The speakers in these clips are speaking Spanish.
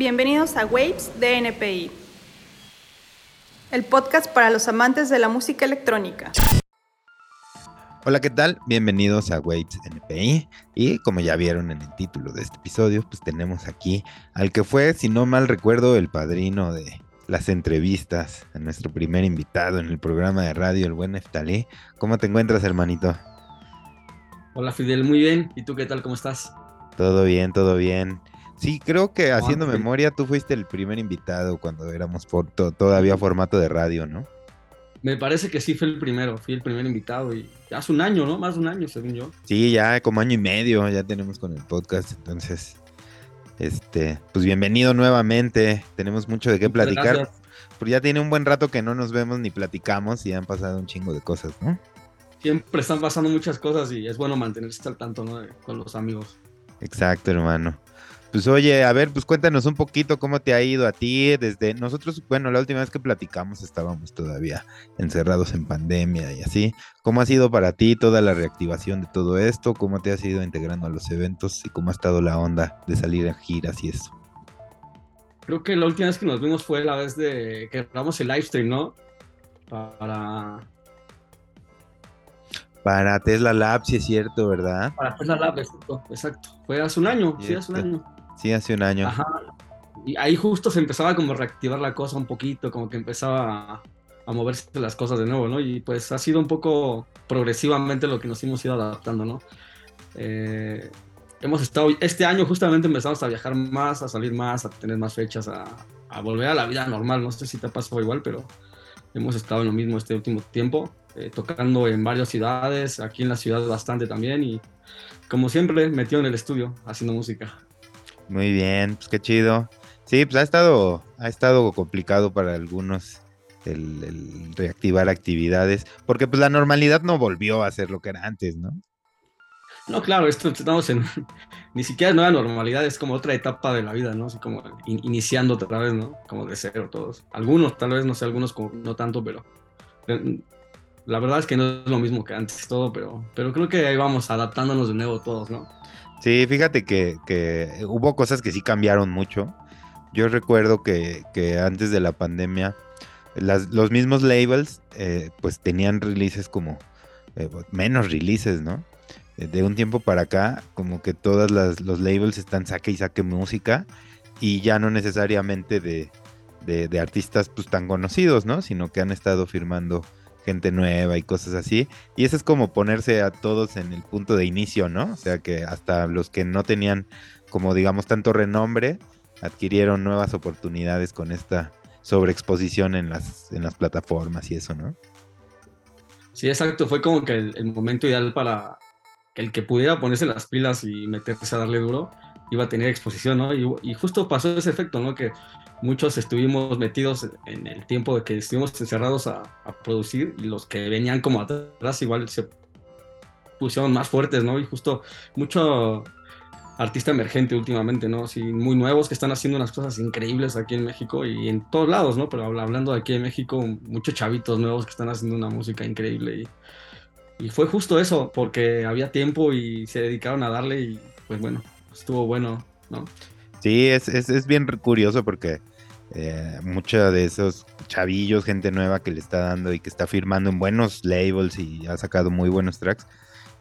Bienvenidos a Waves de NPI, el podcast para los amantes de la música electrónica. Hola, ¿qué tal? Bienvenidos a Waves NPI. Y como ya vieron en el título de este episodio, pues tenemos aquí al que fue, si no mal recuerdo, el padrino de las entrevistas, a nuestro primer invitado en el programa de radio, el buen Neftalí. ¿Cómo te encuentras, hermanito? Hola, Fidel, muy bien. ¿Y tú qué tal? ¿Cómo estás? Todo bien, todo bien. Sí, creo que haciendo memoria, tú fuiste el primer invitado cuando éramos por todavía formato de radio, ¿no? Me parece que sí fue el primero, fui el primer invitado y hace un año, ¿no? Más de un año, según yo. Sí, ya como año y medio ya tenemos con el podcast, entonces, este, pues bienvenido nuevamente, tenemos mucho de qué platicar. Porque ya tiene un buen rato que no nos vemos ni platicamos y han pasado un chingo de cosas, ¿no? Siempre están pasando muchas cosas y es bueno mantenerse al tanto, ¿no? Con los amigos. Exacto, hermano. Pues oye, a ver, pues cuéntanos un poquito cómo te ha ido a ti desde nosotros, bueno, la última vez que platicamos estábamos todavía encerrados en pandemia y así. ¿Cómo ha sido para ti toda la reactivación de todo esto? ¿Cómo te has ido integrando a los eventos y cómo ha estado la onda de salir a giras y eso? Creo que la última vez que nos vimos fue la vez de que grabamos el live stream, ¿no? Para para Tesla Lab, sí es cierto, ¿verdad? Para Tesla Lab, exacto, exacto. Fue hace un año, sí, hace un año. Sí, hace un año. Ajá. Y ahí justo se empezaba como a reactivar la cosa un poquito, como que empezaba a, moverse las cosas de nuevo, ¿no? Y pues ha sido un poco progresivamente lo que nos hemos ido adaptando, ¿no? Eh, hemos estado, este año justamente empezamos a viajar más, a salir más, a tener más fechas, a, a volver a la vida normal. No sé si te pasado igual, pero hemos estado en lo mismo este último tiempo, eh, tocando en varias ciudades, aquí en la ciudad bastante también y como siempre metido en el estudio haciendo música. Muy bien, pues qué chido. Sí, pues ha estado, ha estado complicado para algunos el, reactivar actividades, porque pues la normalidad no volvió a ser lo que era antes, ¿no? No, claro, esto estamos en ni siquiera nueva normalidad, es como otra etapa de la vida, ¿no? Así como iniciando otra vez, ¿no? Como de cero todos. Algunos, tal vez, no sé, algunos como, no tanto, pero eh, la verdad es que no es lo mismo que antes todo, pero, pero creo que ahí vamos adaptándonos de nuevo todos, ¿no? Sí, fíjate que, hubo cosas que sí cambiaron mucho. Yo recuerdo que, antes de la pandemia, los mismos labels eh, pues tenían releases como eh, menos releases, ¿no? Eh, de un tiempo para acá, como que todos los labels están saque y saque música y ya no necesariamente de, de artistas pues tan conocidos, ¿no? Sino que han estado firmando gente nueva y cosas así. Y eso es como ponerse a todos en el punto de inicio, ¿no? O sea que hasta los que no tenían como digamos tanto renombre adquirieron nuevas oportunidades con esta sobreexposición en las, en las plataformas y eso, ¿no? Sí, exacto. Fue como que el, momento ideal para el que pudiera ponerse las pilas y meterse a darle duro iba a tener exposición, ¿no? Y, justo pasó ese efecto, ¿no? Que muchos estuvimos metidos en el tiempo de que estuvimos encerrados a, producir y los que venían como atrás igual se pusieron más fuertes, ¿no? Y justo mucho artista emergente últimamente, ¿no? Sí, muy nuevos que están haciendo unas cosas increíbles aquí en México y en todos lados, ¿no? Pero hablando de aquí en México, muchos chavitos nuevos que están haciendo una música increíble y, y fue justo eso, porque había tiempo y se dedicaron a darle y pues bueno, estuvo bueno, ¿no? Sí, es, es, es bien curioso porque eh, muchos de esos chavillos, gente nueva que le está dando y que está firmando en buenos labels y ha sacado muy buenos tracks.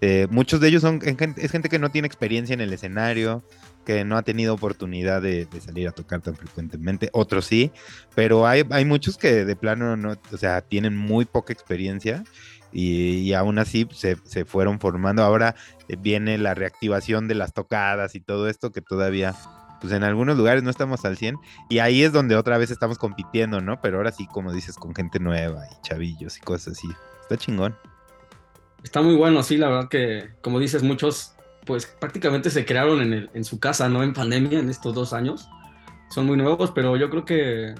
Eh, muchos de ellos son es gente que no tiene experiencia en el escenario, que no ha tenido oportunidad de, salir a tocar tan frecuentemente. Otros sí, pero hay, hay, muchos que de plano no, o sea, tienen muy poca experiencia y, aún así se, se, fueron formando. Ahora eh, viene la reactivación de las tocadas y todo esto que todavía pues en algunos lugares no estamos al 100 y ahí es donde otra vez estamos compitiendo, ¿no? Pero ahora sí, como dices, con gente nueva y chavillos y cosas así. Está chingón. Está muy bueno, sí, la verdad que, como dices, muchos pues prácticamente se crearon en, el, en su casa, ¿no? En pandemia, en estos dos años. Son muy nuevos, pero yo creo que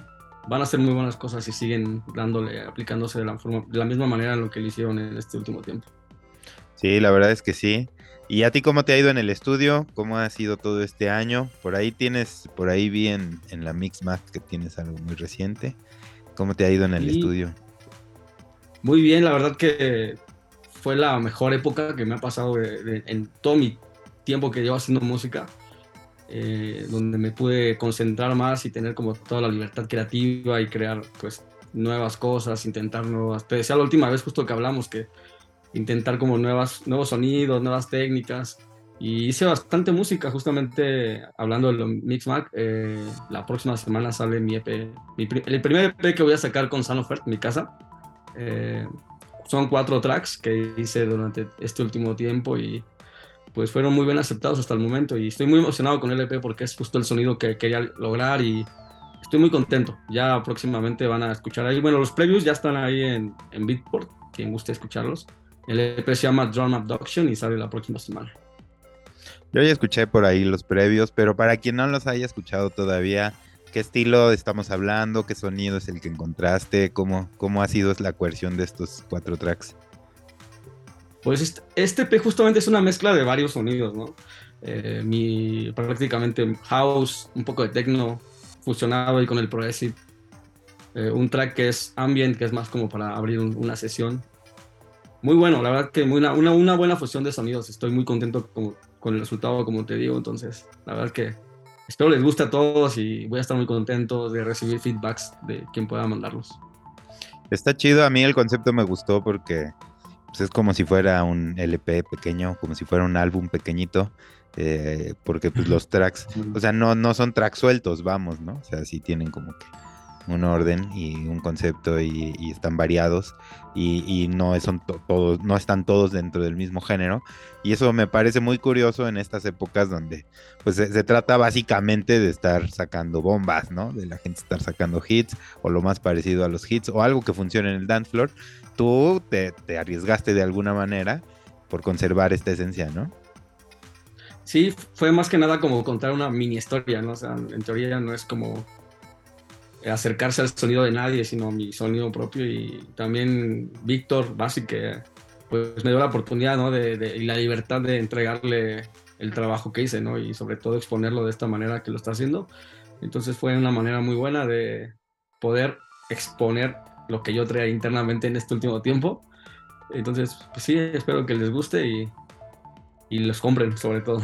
van a hacer muy buenas cosas y siguen dándole, aplicándose de la, forma, de la misma manera en lo que lo hicieron en este último tiempo. Sí, la verdad es que sí. ¿Y a ti cómo te ha ido en el estudio? ¿Cómo ha sido todo este año? Por ahí tienes, por ahí vi en, la Mix Max que tienes algo muy reciente. ¿Cómo te ha ido en el estudio? Muy bien, la verdad que fue la mejor época que me ha pasado en todo mi tiempo que llevo haciendo música. Eh, donde me pude concentrar más y tener como toda la libertad creativa y crear pues nuevas cosas, intentar nuevas. Te decía la última vez justo que hablamos que intentar como nuevas, nuevos sonidos, nuevas técnicas. Y hice bastante música, justamente hablando de lo Mixmac. Eh, la próxima semana sale mi EP, el primer EP que voy a sacar con Sanofert, mi casa. Eh, son cuatro tracks que hice durante este último tiempo y pues fueron muy bien aceptados hasta el momento. Y estoy muy emocionado con el EP porque es justo el sonido que quería lograr y estoy muy contento. Ya próximamente van a escuchar ahí. Bueno, los previews ya están ahí en, en Beatport, quien guste escucharlos. El EP se llama Drum Abduction y sale la próxima semana. Yo ya escuché por ahí los previos, pero para quien no los haya escuchado todavía, ¿qué estilo estamos hablando? ¿Qué sonido es el que encontraste? ¿Cómo, cómo ha sido la coerción de estos cuatro tracks? Pues este, este EP justamente es una mezcla de varios sonidos, ¿no? Eh, mi prácticamente house, un poco de techno fusionado ahí con el progressive. Eh, un track que es ambient, que es más como para abrir una sesión muy bueno, la verdad que muy una, una, buena fusión de sonidos. Estoy muy contento con, con, el resultado, como te digo. Entonces, la verdad que espero les guste a todos y voy a estar muy contento de recibir feedbacks de quien pueda mandarlos. Está chido, a mí el concepto me gustó porque pues, es como si fuera un LP pequeño, como si fuera un álbum pequeñito. Eh, porque pues los tracks, o sea, no, no son tracks sueltos, vamos, ¿no? O sea, sí tienen como que un orden y un concepto y, están variados y, no, son todos, no están todos dentro del mismo género. Y eso me parece muy curioso en estas épocas donde pues se, trata básicamente de estar sacando bombas, ¿no? De la gente estar sacando hits o lo más parecido a los hits o algo que funcione en el dance floor. Tú te, te arriesgaste de alguna manera por conservar esta esencia, ¿no? Sí, fue más que nada como contar una mini historia, ¿no? O sea, en teoría no es como acercarse al sonido de nadie, sino mi sonido propio. Y también Víctor Basi, que pues me dio la oportunidad ¿no? de, y la libertad de entregarle el trabajo que hice, ¿no? Y sobre todo exponerlo de esta manera que lo está haciendo. Entonces fue una manera muy buena de poder exponer lo que yo traía internamente en este último tiempo. Entonces, pues sí, espero que les guste y y los compren sobre todo.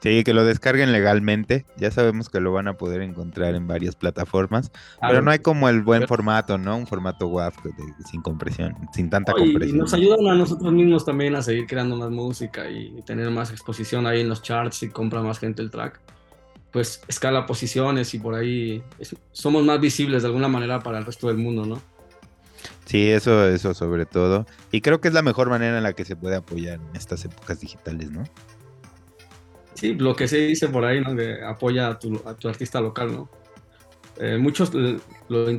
Sí, que lo descarguen legalmente. Ya sabemos que lo van a poder encontrar en varias plataformas, pero no hay como el buen formato, ¿no? Un formato WAV sin compresión, sin tanta compresión. Y nos ayudan a nosotros mismos también a seguir creando más música y tener más exposición ahí en los charts y compra más gente el track. Pues escala posiciones y por ahí somos más visibles de alguna manera para el resto del mundo, ¿no? Sí, eso, eso sobre todo. Y creo que es la mejor manera en la que se puede apoyar en estas épocas digitales, ¿no? Sí, lo que se dice por ahí, ¿no? Apoya a tu, artista local, ¿no? Eh, muchos,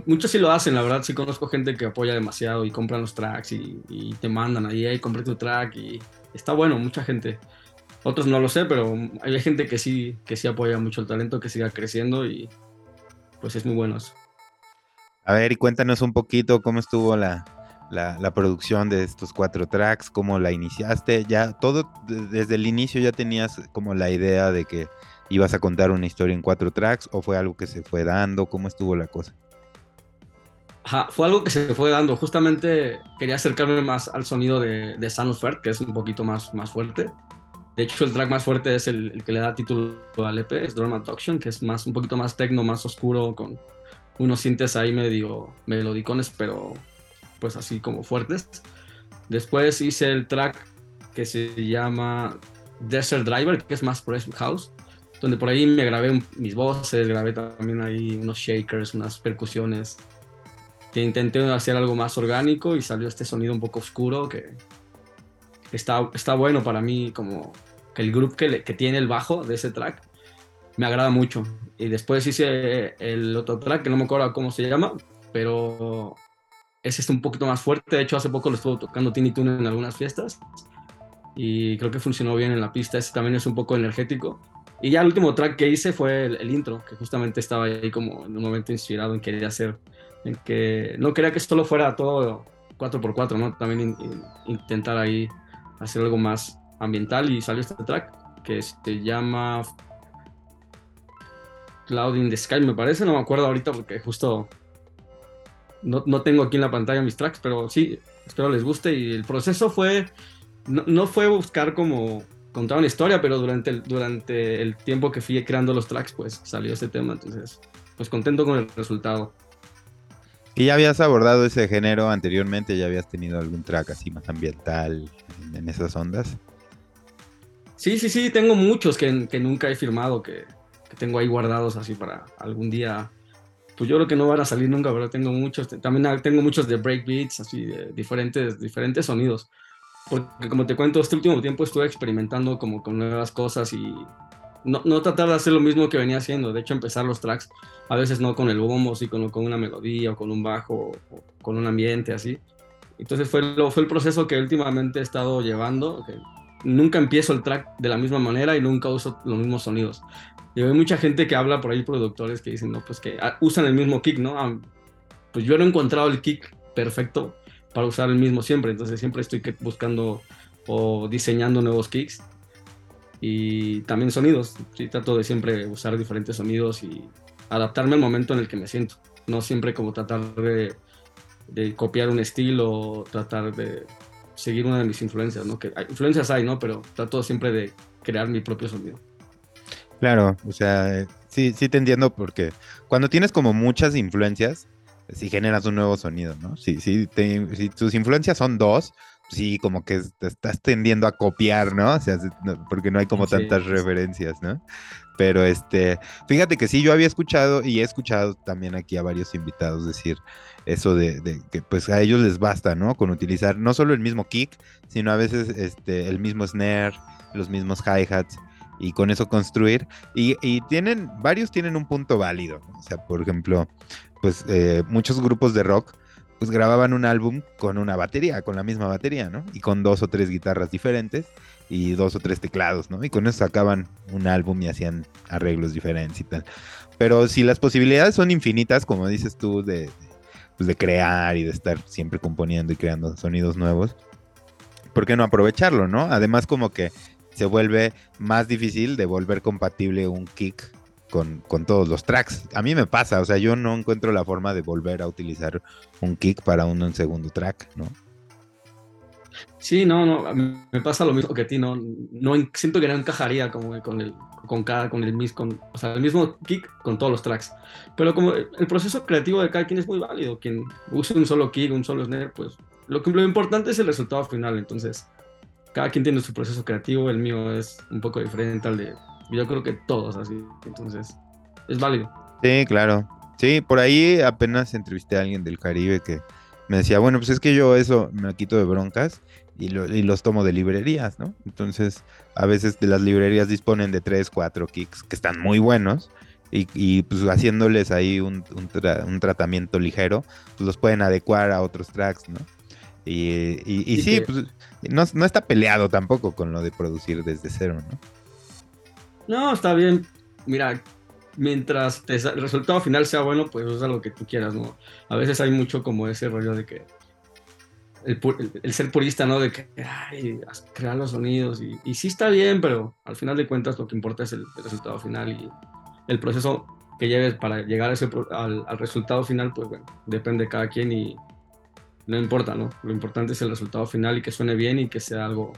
muchos sí lo hacen, la verdad, sí conozco gente que apoya demasiado y compran los tracks y, te mandan ahí, ahí compré tu track y está bueno, mucha gente. Otros no lo sé, pero hay gente que sí, que sí apoya mucho el talento, que siga creciendo y pues es muy bueno eso. A ver, y cuéntanos un poquito cómo estuvo la, producción de estos cuatro tracks, cómo la iniciaste. Ya todo desde el inicio ya tenías como la idea de que ibas a contar una historia en cuatro tracks o fue algo que se fue dando, cómo estuvo la cosa. Ajá, fue algo que se fue dando. Justamente quería acercarme más al sonido de, de Fair, que es un poquito más, más fuerte. De hecho, el track más fuerte es el, que le da título al EP, es Drum Adduction, que es más, un poquito más tecno, más oscuro, con unos sintes ahí medio melodicones, pero pues así como fuertes. Después hice el track que se llama Desert Driver, que es más Progressive House, donde por ahí me grabé mis voces, grabé también ahí unos shakers, unas percusiones. Que intenté hacer algo más orgánico y salió este sonido un poco oscuro que está, está bueno para mí, como que el grupo que tiene el bajo de ese track me agrada mucho. Y después hice el otro track, que no me acuerdo cómo se llama, pero ese es un poquito más fuerte. De hecho, hace poco lo estuve tocando Tiny Tune en algunas fiestas y creo que funcionó bien en la pista. Ese también es un poco energético. Y ya el último track que hice fue el, intro, que justamente estaba ahí como en un momento inspirado en querer hacer, en que no quería que solo fuera todo 4x4, ¿no? También intentar ahí hacer algo más ambiental y salió este track que se llama Cloud in the Sky, me parece, no me acuerdo ahorita porque justo no, no, tengo aquí en la pantalla mis tracks, pero sí, espero les guste. Y el proceso fue, no, fue buscar como contar una historia, pero durante el, durante el tiempo que fui creando los tracks, pues salió ese tema, entonces, pues contento con el resultado. ¿Y ya habías abordado ese género anteriormente? ¿Ya habías tenido algún track así más ambiental en, esas ondas? Sí, sí, sí, tengo muchos que, que nunca he firmado, que, tengo ahí guardados así para algún día. Pues yo creo que no van a salir nunca, pero tengo muchos. También tengo muchos de breakbeats, así de diferentes, diferentes sonidos. Porque como te cuento, este último tiempo estuve experimentando como con nuevas cosas y no, no, tratar de hacer lo mismo que venía haciendo. De hecho, empezar los tracks, a veces no con el bombo, con, con una melodía o con un bajo o con un ambiente así. Entonces fue, lo, fue el proceso que últimamente he estado llevando. Que nunca empiezo el track de la misma manera y nunca uso los mismos sonidos. Y hay mucha gente que habla por ahí, productores que dicen, no, pues que ah, usan el mismo kick, ¿no? Ah, pues yo no he encontrado el kick perfecto para usar el mismo siempre, entonces siempre estoy buscando o diseñando nuevos kicks y también sonidos. Sí, trato de siempre usar diferentes sonidos y adaptarme al momento en el que me siento. No siempre como tratar de, de copiar un estilo o tratar de seguir una de mis influencias, ¿no? Que hay, influencias hay, ¿no? Pero trato siempre de crear mi propio sonido. Claro, o sea, sí, sí te entiendo porque cuando tienes como muchas influencias, si generas un nuevo sonido, ¿no? Si, si, si tus influencias son dos, sí, como que te estás tendiendo a copiar, ¿no? O sea, porque no hay como tantas referencias, ¿no? Pero este, fíjate que sí, yo había escuchado y he escuchado también aquí a varios invitados decir eso de, de, que pues a ellos les basta, ¿no? Con utilizar no solo el mismo kick, sino a veces este, el mismo snare, los mismos hi-hats y con eso construir. Y, y, tienen, varios tienen un punto válido. O sea, por ejemplo, pues eh, muchos grupos de rock pues grababan un álbum con una batería, con la misma batería, ¿no? Y con dos o tres guitarras diferentes y dos o tres teclados, ¿no? Y con eso sacaban un álbum y hacían arreglos diferentes y tal. Pero si las posibilidades son infinitas, como dices tú, de, pues de crear y de estar siempre componiendo y creando sonidos nuevos, ¿por qué no aprovecharlo, no? Además como que se vuelve más difícil de volver compatible un kick con, todos los tracks. A mí me pasa, o sea, yo no encuentro la forma de volver a utilizar un kick para un, segundo track, ¿no? Sí, no, no, me pasa lo mismo que a ti, no, no siento que no encajaría como con el, con cada, con el mismo, o sea, el mismo kick con todos los tracks. Pero como el proceso creativo de cada quien es muy válido, quien use un solo kick, un solo snare, pues lo que lo importante es el resultado final. Entonces, cada quien tiene su proceso creativo, el mío es un poco diferente al de yo creo que todos así. Entonces, es válido. Sí, claro. Sí, por ahí apenas entrevisté a alguien del Caribe que me decía, bueno, pues es que yo eso me quito de broncas y, los tomo de librerías, ¿no? Entonces, a veces de las librerías disponen de tres, cuatro kicks que están muy buenos y, pues haciéndoles ahí un, tratamiento ligero, pues los pueden adecuar a otros tracks, ¿no? Y, sí, pues no, no está peleado tampoco con lo de producir desde cero, ¿no? No, está bien. Mira, mientras el resultado final sea bueno, pues usa lo que tú quieras, ¿no? A veces hay mucho como ese rollo de que el, ser purista, ¿no? De que, ay, crear los sonidos y, sí está bien, pero al final de cuentas lo que importa es el, resultado final y el proceso que lleves para llegar a ese, al, al, resultado final, pues bueno, depende de cada quien y no importa, ¿no? Lo importante es el resultado final y que suene bien y que sea algo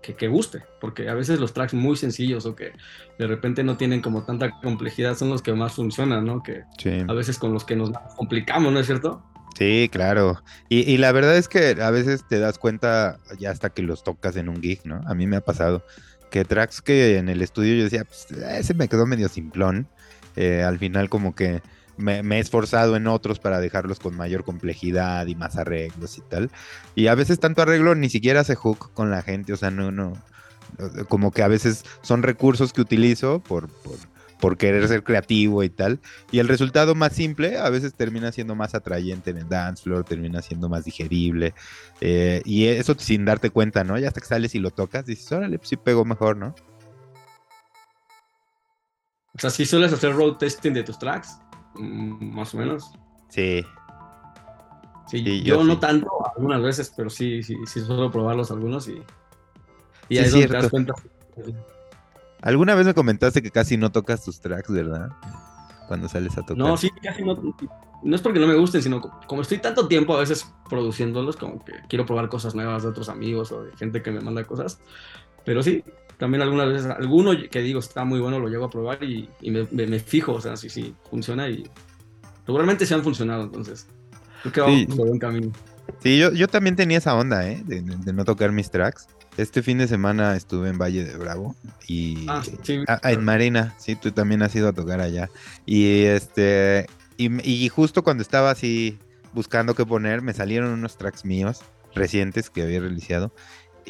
que, guste, porque a veces los tracks muy sencillos o que de repente no tienen como tanta complejidad son los que más funcionan, ¿no? Que a veces con los que nos complicamos, ¿no es cierto? Sí, claro. Y, la verdad es que a veces te das cuenta ya hasta que los tocas en un gig, ¿no? A mí me ha pasado que tracks que en el estudio yo decía, pues ese me quedó medio simplón. Eh, al final como que me, he esforzado en otros para dejarlos con mayor complejidad y más arreglos y tal. Y a veces tanto arreglo ni siquiera se hook con la gente, o sea, no, no, como que a veces son recursos que utilizo por, por, querer ser creativo y tal. Y el resultado más simple a veces termina siendo más atrayente en el dance floor, termina siendo más digerible. Eh, y eso sin darte cuenta, ¿no? Ya hasta que sales y lo tocas, dices, órale, pues sí pegó mejor, ¿no? O sea, si sueles hacer road testing de tus tracks. Mm, más o menos. Sí. Sí, yo, no tanto algunas veces, pero sí, sí, sí suelo probarlos algunos y, y ahí es donde te das cuenta. Alguna vez me comentaste que casi no tocas tus tracks, ¿verdad? Cuando sales a tocar. No, sí, casi no. No es porque no me gusten, sino como estoy tanto tiempo a veces produciéndolos, como que quiero probar cosas nuevas de otros amigos o de gente que me manda cosas. Pero sí, también algunas veces, alguno que digo está muy bueno lo llego a probar y, me, fijo, o sea, si sí, funciona y seguramente se han funcionado, entonces creo que vamos por buen camino. Sí, yo, yo también tenía esa onda, ¿eh? De, no tocar mis tracks. Este fin de semana estuve en Valle de Bravo y ah, en Marina, sí, tú también has ido a tocar allá. Y este y, y, justo cuando estaba así buscando qué poner, me salieron unos tracks míos recientes que había realizado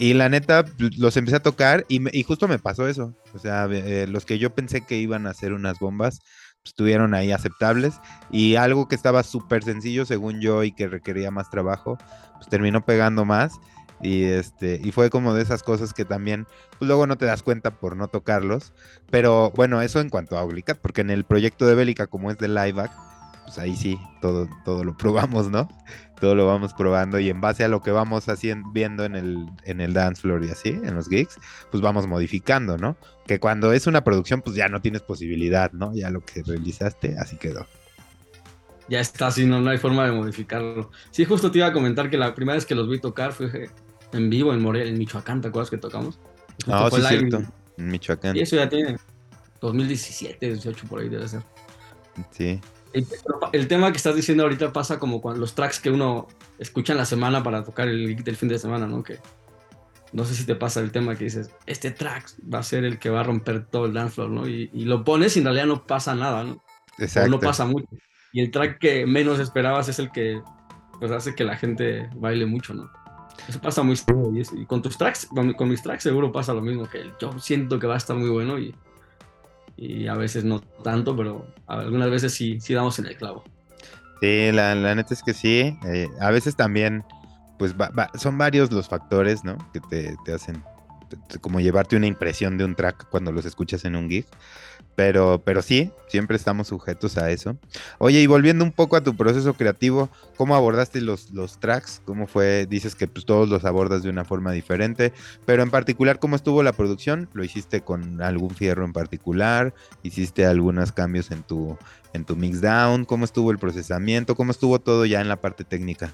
y la neta, los empecé a tocar y, justo me pasó eso. O sea, eh, los que yo pensé que iban a ser unas bombas, pues, estuvieron ahí aceptables. Y algo que estaba súper sencillo, según yo, y que requería más trabajo, pues terminó pegando más. Y este, y fue como de esas cosas que también, pues luego no te das cuenta por no tocarlos. Pero bueno, eso en cuanto a Oblicat, porque en el proyecto de Bélica, como es de Liveback, pues ahí sí, todo, todo lo probamos, ¿no? Todo lo vamos probando y en base a lo que vamos haciendo, viendo en el, en el dance floor y así, en los gigs, pues vamos modificando, ¿no? Que cuando es una producción, pues ya no tienes posibilidad, ¿no? Ya lo que realizaste, así quedó. Ya está, así, no, no hay forma de modificarlo. Sí, justo te iba a comentar que la primera vez que los vi tocar fue en vivo en Morelia, en Michoacán, ¿te acuerdas que tocamos? Ah, sí, cierto, en Michoacán. Y eso ya tiene 2017, 18 por ahí debe ser. Sí. El, tema que estás diciendo ahorita pasa como cuando los tracks que uno escucha en la semana para tocar el del fin de semana, ¿no? Que no sé si te pasa el tema que dices, este track va a ser el que va a romper todo el dance floor, ¿no? Y, lo pones y en realidad no pasa nada, ¿no? Exacto. O no pasa mucho. Y el track que menos esperabas es el que pues hace que la gente baile mucho, ¿no? Eso pasa muy. Y, con tus tracks, con, con, mis tracks seguro pasa lo mismo, que yo siento que va a estar muy bueno y y a veces no tanto, pero algunas veces sí, sí damos en el clavo. Sí, la, la neta es que sí. Eh, a veces también, pues son varios los factores, ¿no? Que te, te hacen como llevarte una impresión de un track cuando los escuchas en un gig. Pero, pero sí, siempre estamos sujetos a eso. Oye, y volviendo un poco a tu proceso creativo, ¿cómo abordaste los, los tracks? ¿Cómo fue? Dices que pues, todos los abordas de una forma diferente, pero en particular, ¿cómo estuvo la producción? ¿Lo hiciste con algún fierro en particular? ¿Hiciste algunos cambios en tu, en tu mix down? ¿Cómo estuvo el procesamiento? ¿Cómo estuvo todo ya en la parte técnica?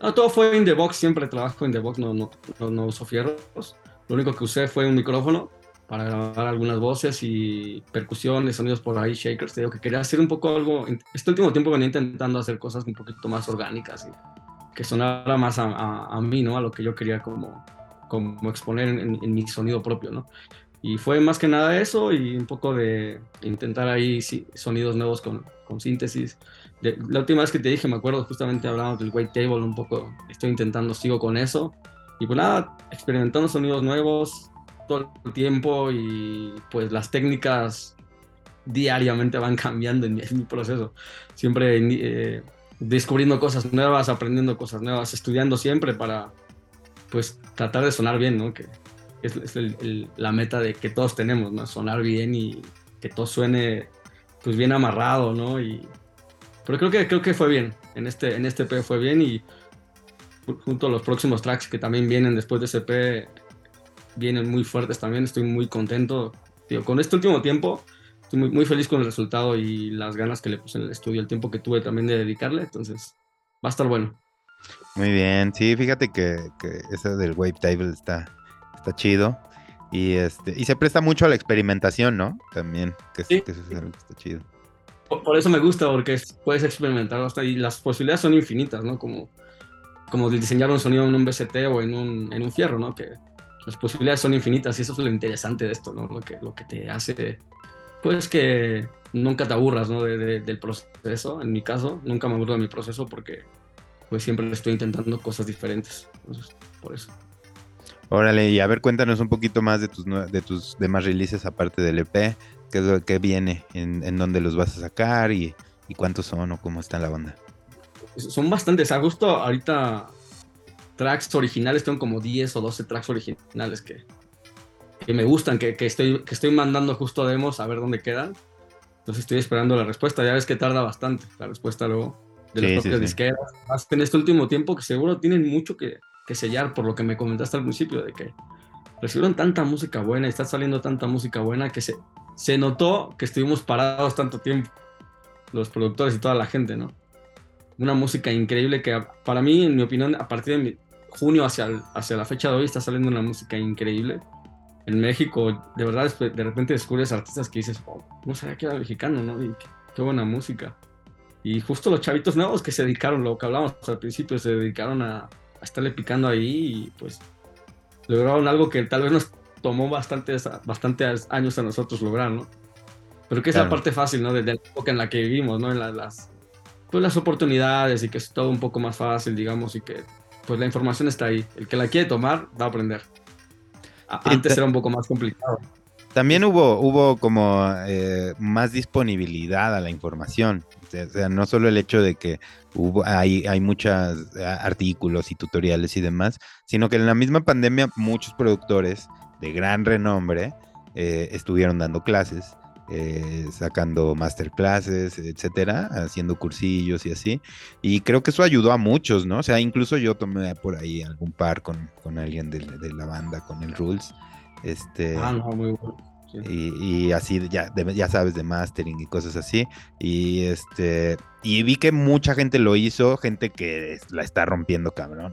No, todo fue en the box, siempre trabajo en the box, no, no, no, no uso fierros. Lo único que usé fue un micrófono para grabar algunas voces y percusiones, sonidos por ahí, shakers. Te digo que quería hacer un poco algo. Este último tiempo venía intentando hacer cosas un poquito más orgánicas y que sonara más a, a, mí, ¿no? A lo que yo quería como, como exponer en, mi sonido propio, ¿no? Y fue más que nada eso y un poco de intentar ahí sonidos nuevos con, con síntesis. la última vez que te dije, me acuerdo, justamente hablando del white table un poco, estoy intentando, sigo con eso. Y pues nada, experimentando sonidos nuevos, todo el tiempo y pues las técnicas diariamente van cambiando en mi, proceso. Siempre eh, descubriendo cosas nuevas, aprendiendo cosas nuevas, estudiando siempre para pues tratar de sonar bien, ¿no? Que es, la meta de que todos tenemos, ¿no? Sonar bien y que todo suene pues bien amarrado, ¿no? Y, pero creo que, creo que fue bien, en este, en este P fue bien y junto a los próximos tracks que también vienen después de ese P vienen muy fuertes también, estoy muy contento. con este último tiempo, estoy muy, muy, feliz con el resultado y las ganas que le puse en el estudio, el tiempo que tuve también de dedicarle, entonces va a estar bueno. Muy bien, sí, fíjate que, que ese del Wave Table está, está chido. Y este, y se presta mucho a la experimentación, ¿no? También, que, sí. que eso es algo que está chido. Por, eso me gusta, porque puedes experimentar hasta y las posibilidades son infinitas, ¿no? Como, como diseñar un sonido en un BCT o en un, en un fierro, ¿no? Que las posibilidades son infinitas y eso es lo interesante de esto, ¿no? Lo que, lo que te hace, pues que nunca te aburras, ¿no? De, del proceso, en mi caso, nunca me aburro de mi proceso porque pues siempre estoy intentando cosas diferentes, por eso. Órale, y a ver, cuéntanos un poquito más de tus, de tus demás releases aparte del EP, qué es lo que viene, en, en dónde los vas a sacar y, y cuántos son o cómo está la banda. Son bastantes, a gusto ahorita tracks originales, tengo como 10 o 12 tracks originales que, que me gustan, que, que, estoy, que estoy mandando justo demos a ver dónde quedan. Entonces estoy esperando la respuesta. Ya ves que tarda bastante la respuesta luego de las propias disqueras. Más en este último tiempo que seguro tienen mucho que, que, sellar por lo que me comentaste al principio, de que recibieron tanta música buena y está saliendo tanta música buena que se, se notó que estuvimos parados tanto tiempo, los productores y toda la gente, ¿no? Una música increíble que para mí, en mi opinión, a partir de mi, junio hacia, hacia la fecha de hoy está saliendo una música increíble. en México, de verdad, de repente descubres artistas que dices, oh, no sabía que era mexicano, ¿no? Y qué, buena música. Y justo los chavitos nuevos que se dedicaron, lo que hablábamos al principio, se dedicaron a, a estarle picando ahí y pues lograron algo que tal vez nos tomó bastantes, bastantes años a nosotros lograr, ¿no? Pero que es la parte fácil, ¿no? Desde la época en la que vivimos, ¿no? En las, pues las oportunidades y que es todo un poco más fácil, digamos, y que pues la información está ahí. El que la quiere tomar va a aprender. Antes era un poco más complicado. También hubo, hubo como eh, más disponibilidad a la información. O sea, no solo el hecho de que hubo, hay, hay muchos artículos y tutoriales y demás, sino que en la misma pandemia muchos productores de gran renombre eh, estuvieron dando clases. Eh, sacando masterclasses, etcétera, haciendo cursillos y así. Y creo que eso ayudó a muchos, ¿no? O sea, incluso yo tomé por ahí algún par con, alguien de, la banda, con el Rules. Este, ah, no, muy bueno. Y, así ya, ya sabes de mastering y cosas así y este y vi que mucha gente lo hizo gente que la está rompiendo cabrón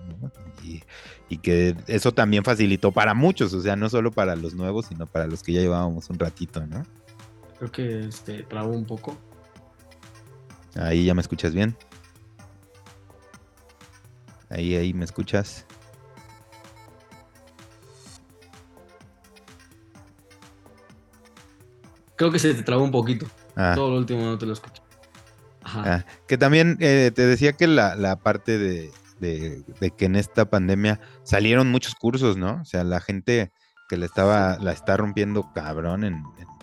y, y, que eso también facilitó para muchos o sea no solo para los nuevos sino para los que ya llevábamos un ratito no Creo que este, trabo un poco. Ahí ya me escuchas bien. Ahí, ahí me escuchas. Creo que se te trabó un poquito. Ah. Todo lo último no te lo escucho. Ajá. Ah, que también eh, te decía que la, parte de, que en esta pandemia salieron muchos cursos, ¿no? O sea, la gente que le estaba, la está rompiendo cabrón en en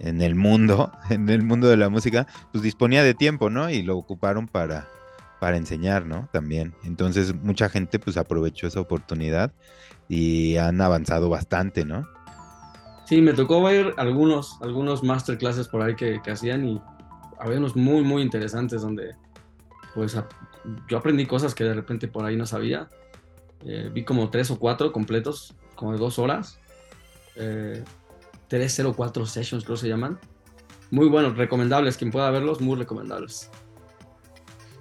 el mundo, en el mundo de la música, pues disponía de tiempo, ¿no? Y lo ocuparon para, para enseñar, ¿no? También. Entonces mucha gente pues aprovechó esa oportunidad y han avanzado bastante, ¿no? Sí, me tocó ver algunos, algunos masterclasses por ahí que, hacían y había unos muy, muy interesantes donde pues yo aprendí cosas que de repente por ahí no sabía. Eh, vi como tres o cuatro completos, como de dos horas. Eh, 304 Sessions, creo que se llaman. Muy buenos, recomendables. Quien pueda verlos, muy recomendables.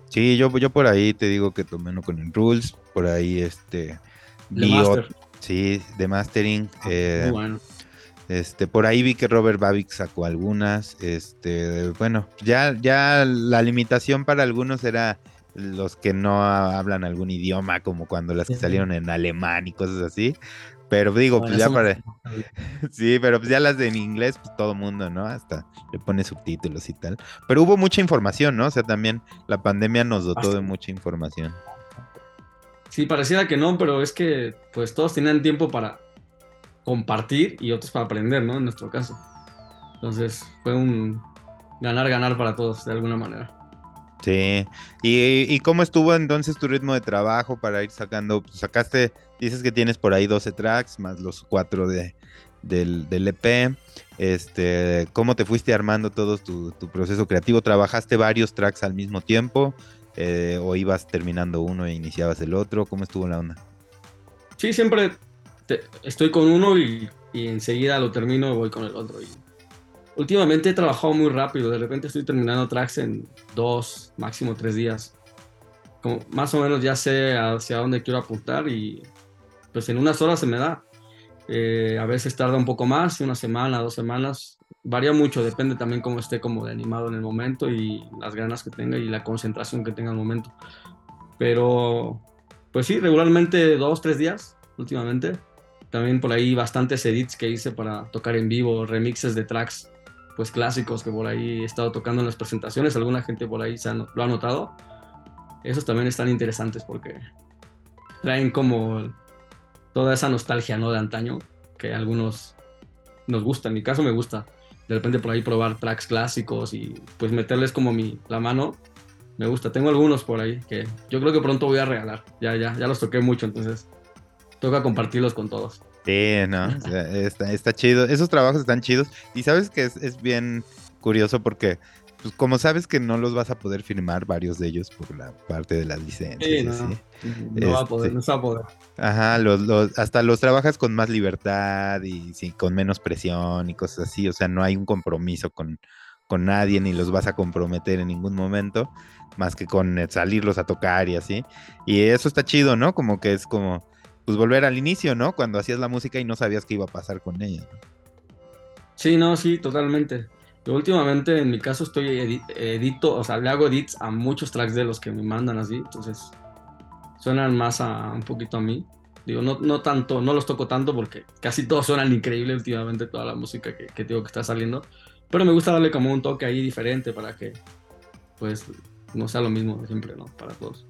Sí, yo, yo por ahí te digo que tomé uno con el Rules, por ahí este. sí, de Mastering. Ah, eh, muy bueno. Este, por ahí vi que Robert Babic sacó algunas. Este, bueno, ya, ya la limitación para algunos era los que no hablan algún idioma, como cuando las que salieron en alemán y cosas así. Pero digo, pues ya para. sí, pero pues ya las de en inglés, pues todo mundo, ¿no? Hasta le pone subtítulos y tal. Pero hubo mucha información, ¿no? O sea, también la pandemia nos dotó de mucha información. Sí, pareciera que no, pero es que pues todos tenían tiempo para compartir y otros para aprender, ¿no? En nuestro caso. Entonces fue un ganar-ganar para todos, de alguna manera. Sí. ¿Y, ¿Y, cómo estuvo entonces tu ritmo de trabajo para ir sacando? Sacaste Dices que tienes por ahí 12 tracks, más los 4 de, del, del, EP. Este, ¿Cómo te fuiste armando todo tu, proceso creativo? ¿Trabajaste varios tracks al mismo tiempo? Eh, ¿O ibas terminando uno e iniciabas el otro? ¿Cómo estuvo la onda? Sí, siempre estoy con uno y, enseguida lo termino y voy con el otro. Y últimamente he trabajado muy rápido. De repente estoy terminando tracks en dos, máximo tres días. Como más o menos ya sé hacia dónde quiero apuntar y pues en unas horas se me da. Eh, a veces tarda un poco más, una semana, dos semanas. Varía mucho, depende también cómo esté como de animado en el momento y las ganas que tenga y la concentración que tenga en el momento. Pero, pues sí, regularmente dos, tres días últimamente. También por ahí bastantes edits que hice para tocar en vivo, remixes de tracks pues clásicos que por ahí he estado tocando en las presentaciones. Alguna gente por ahí se lo ha notado. Esos también están interesantes porque traen como toda esa nostalgia, ¿no? De antaño, que algunos nos gusta, en mi caso me gusta. De repente por ahí probar tracks clásicos y pues meterles como mi, la mano, me gusta. Tengo algunos por ahí que yo creo que pronto voy a regalar. Ya, ya, ya los toqué mucho, entonces toca compartirlos con todos. Sí, no, está, está chido. Esos trabajos están chidos. Y sabes que es, es bien curioso porque pues como sabes que no los vas a poder firmar varios de ellos por la parte de las licencias. no, va a poder, no se va a poder. Ajá, los, hasta los trabajas con más libertad y sí, con menos presión y cosas así. O sea, no hay un compromiso con, con nadie ni los vas a comprometer en ningún momento, más que con salirlos a tocar y así. Y eso está chido, ¿no? Como que es como pues volver al inicio, ¿no? Cuando hacías la música y no sabías qué iba a pasar con ella. Sí, no, sí, totalmente. Yo últimamente en mi caso estoy edito, o sea, le hago edits a muchos tracks de los que me mandan así, entonces suenan más a un poquito a mí. Digo, no, no tanto, no los toco tanto porque casi todos suenan increíble últimamente, toda la música que, que digo que está saliendo. Pero me gusta darle como un toque ahí diferente para que, pues, no sea lo mismo de siempre, ¿no? Para todos.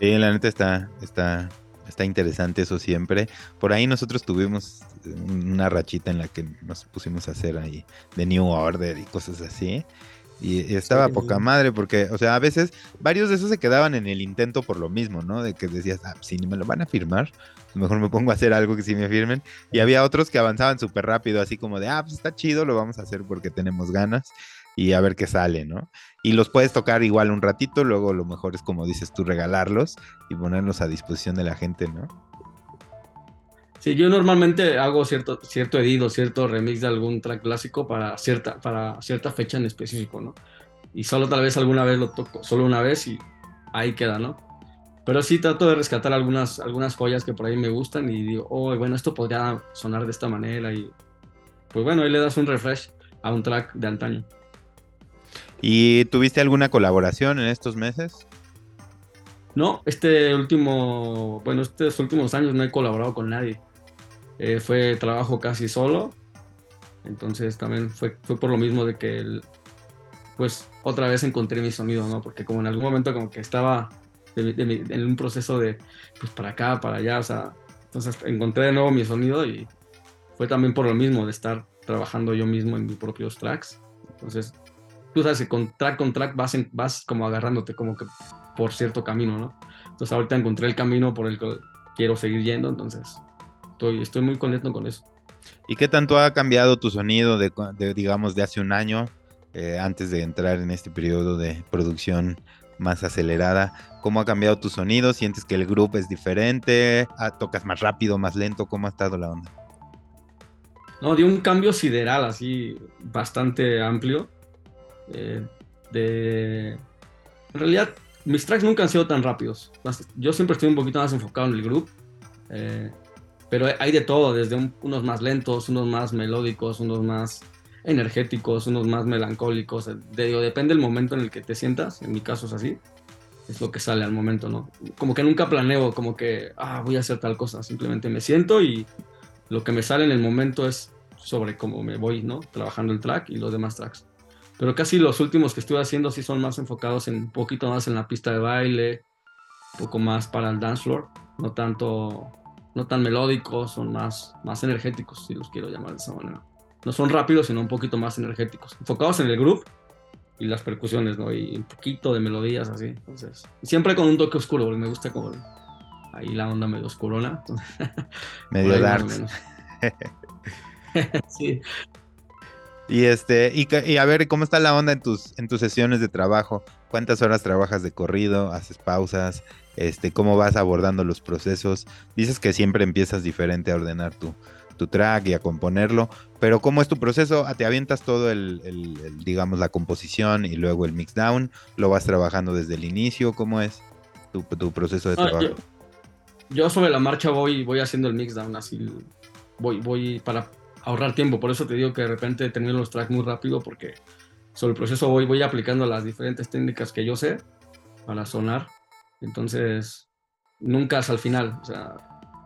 Sí, la neta está, está, está interesante eso siempre. Por ahí nosotros tuvimos una rachita en la que nos pusimos a hacer ahí de New Order y cosas así. Y, estaba poca madre porque, o sea, a veces varios de esos se quedaban en el intento por lo mismo, ¿no? De que decías, ah, si me lo van a firmar, mejor me pongo a hacer algo que sí me firmen. Y había otros que avanzaban súper rápido, así como de, ah, pues está chido, lo vamos a hacer porque tenemos ganas y a ver qué sale, ¿no? Y los puedes tocar igual un ratito, luego lo mejor es como dices tú, regalarlos y ponerlos a disposición de la gente, ¿no? Sí, yo normalmente hago cierto, cierto edit cierto remix de algún track clásico para cierta, para cierta fecha en específico, ¿no? Y solo tal vez alguna vez lo toco, solo una vez y ahí queda, ¿no? Pero sí trato de rescatar algunas, algunas joyas que por ahí me gustan y digo, oh, bueno, esto podría sonar de esta manera y pues bueno, ahí le das un refresh a un track de antaño. ¿Y tuviste alguna colaboración en estos meses? No, este último, bueno, estos últimos años no he colaborado con nadie. Eh, fue trabajo casi solo. Entonces también fue, fue por lo mismo de que, pues, otra vez encontré mi sonido, ¿no? Porque como en algún momento como que estaba en un proceso de, pues, para acá, para allá, o sea, entonces encontré de nuevo mi sonido y fue también por lo mismo de estar trabajando yo mismo en mis propios tracks. Entonces, tú sabes que con track con track vas, vas como agarrándote como que por cierto camino, ¿no? Entonces ahorita encontré el camino por el que quiero seguir yendo, entonces estoy, estoy muy contento con eso. ¿Y qué tanto ha cambiado tu sonido de, digamos, de hace un año, eh, antes de entrar en este periodo de producción más acelerada? ¿Cómo ha cambiado tu sonido? ¿Sientes que el grupo es diferente? Ah, ¿Tocas más rápido, más lento? ¿Cómo ha estado la onda? No, dio un cambio sideral, así, bastante amplio. Eh, de... En realidad, mis tracks nunca han sido tan rápidos. Yo siempre estoy un poquito más enfocado en el grupo. Eh, pero hay de todo, desde unos más lentos, unos más melódicos, unos más energéticos, unos más melancólicos. depende del momento en el que te sientas. En mi caso es así. Es lo que sale al momento, ¿no? Como que nunca planeo, como que, ah, voy a hacer tal cosa. Simplemente me siento y lo que me sale en el momento es sobre cómo me voy, ¿no? Trabajando el track y los demás tracks pero casi los últimos que estuve haciendo sí son más enfocados en un poquito más en la pista de baile, un poco más para el dance floor, no tanto, no tan melódicos, son más, más energéticos, si los quiero llamar de esa manera. No son rápidos, sino un poquito más energéticos, enfocados en el groove y las percusiones, ¿no? Y un poquito de melodías así, entonces, siempre con un toque oscuro, porque me gusta como ahí la onda medio oscurona. medio dark. sí, y este, y, a ver, ¿cómo está la onda en tus, en tus sesiones de trabajo? ¿Cuántas horas trabajas de corrido? ¿Haces pausas? Este, ¿cómo vas abordando los procesos? Dices que siempre empiezas diferente a ordenar tu, tu track y a componerlo, pero ¿cómo es tu proceso? ¿Te avientas todo el, digamos, la composición y luego el mix down? ¿Lo vas trabajando desde el inicio? ¿Cómo es tu, proceso de trabajo? yo, yo, sobre la marcha voy, voy haciendo el mix down, así voy, voy para ahorrar tiempo. Por eso te digo que de repente termino los tracks muy rápido porque sobre el proceso voy, voy aplicando las diferentes técnicas que yo sé para sonar. Entonces, nunca es al final. O sea,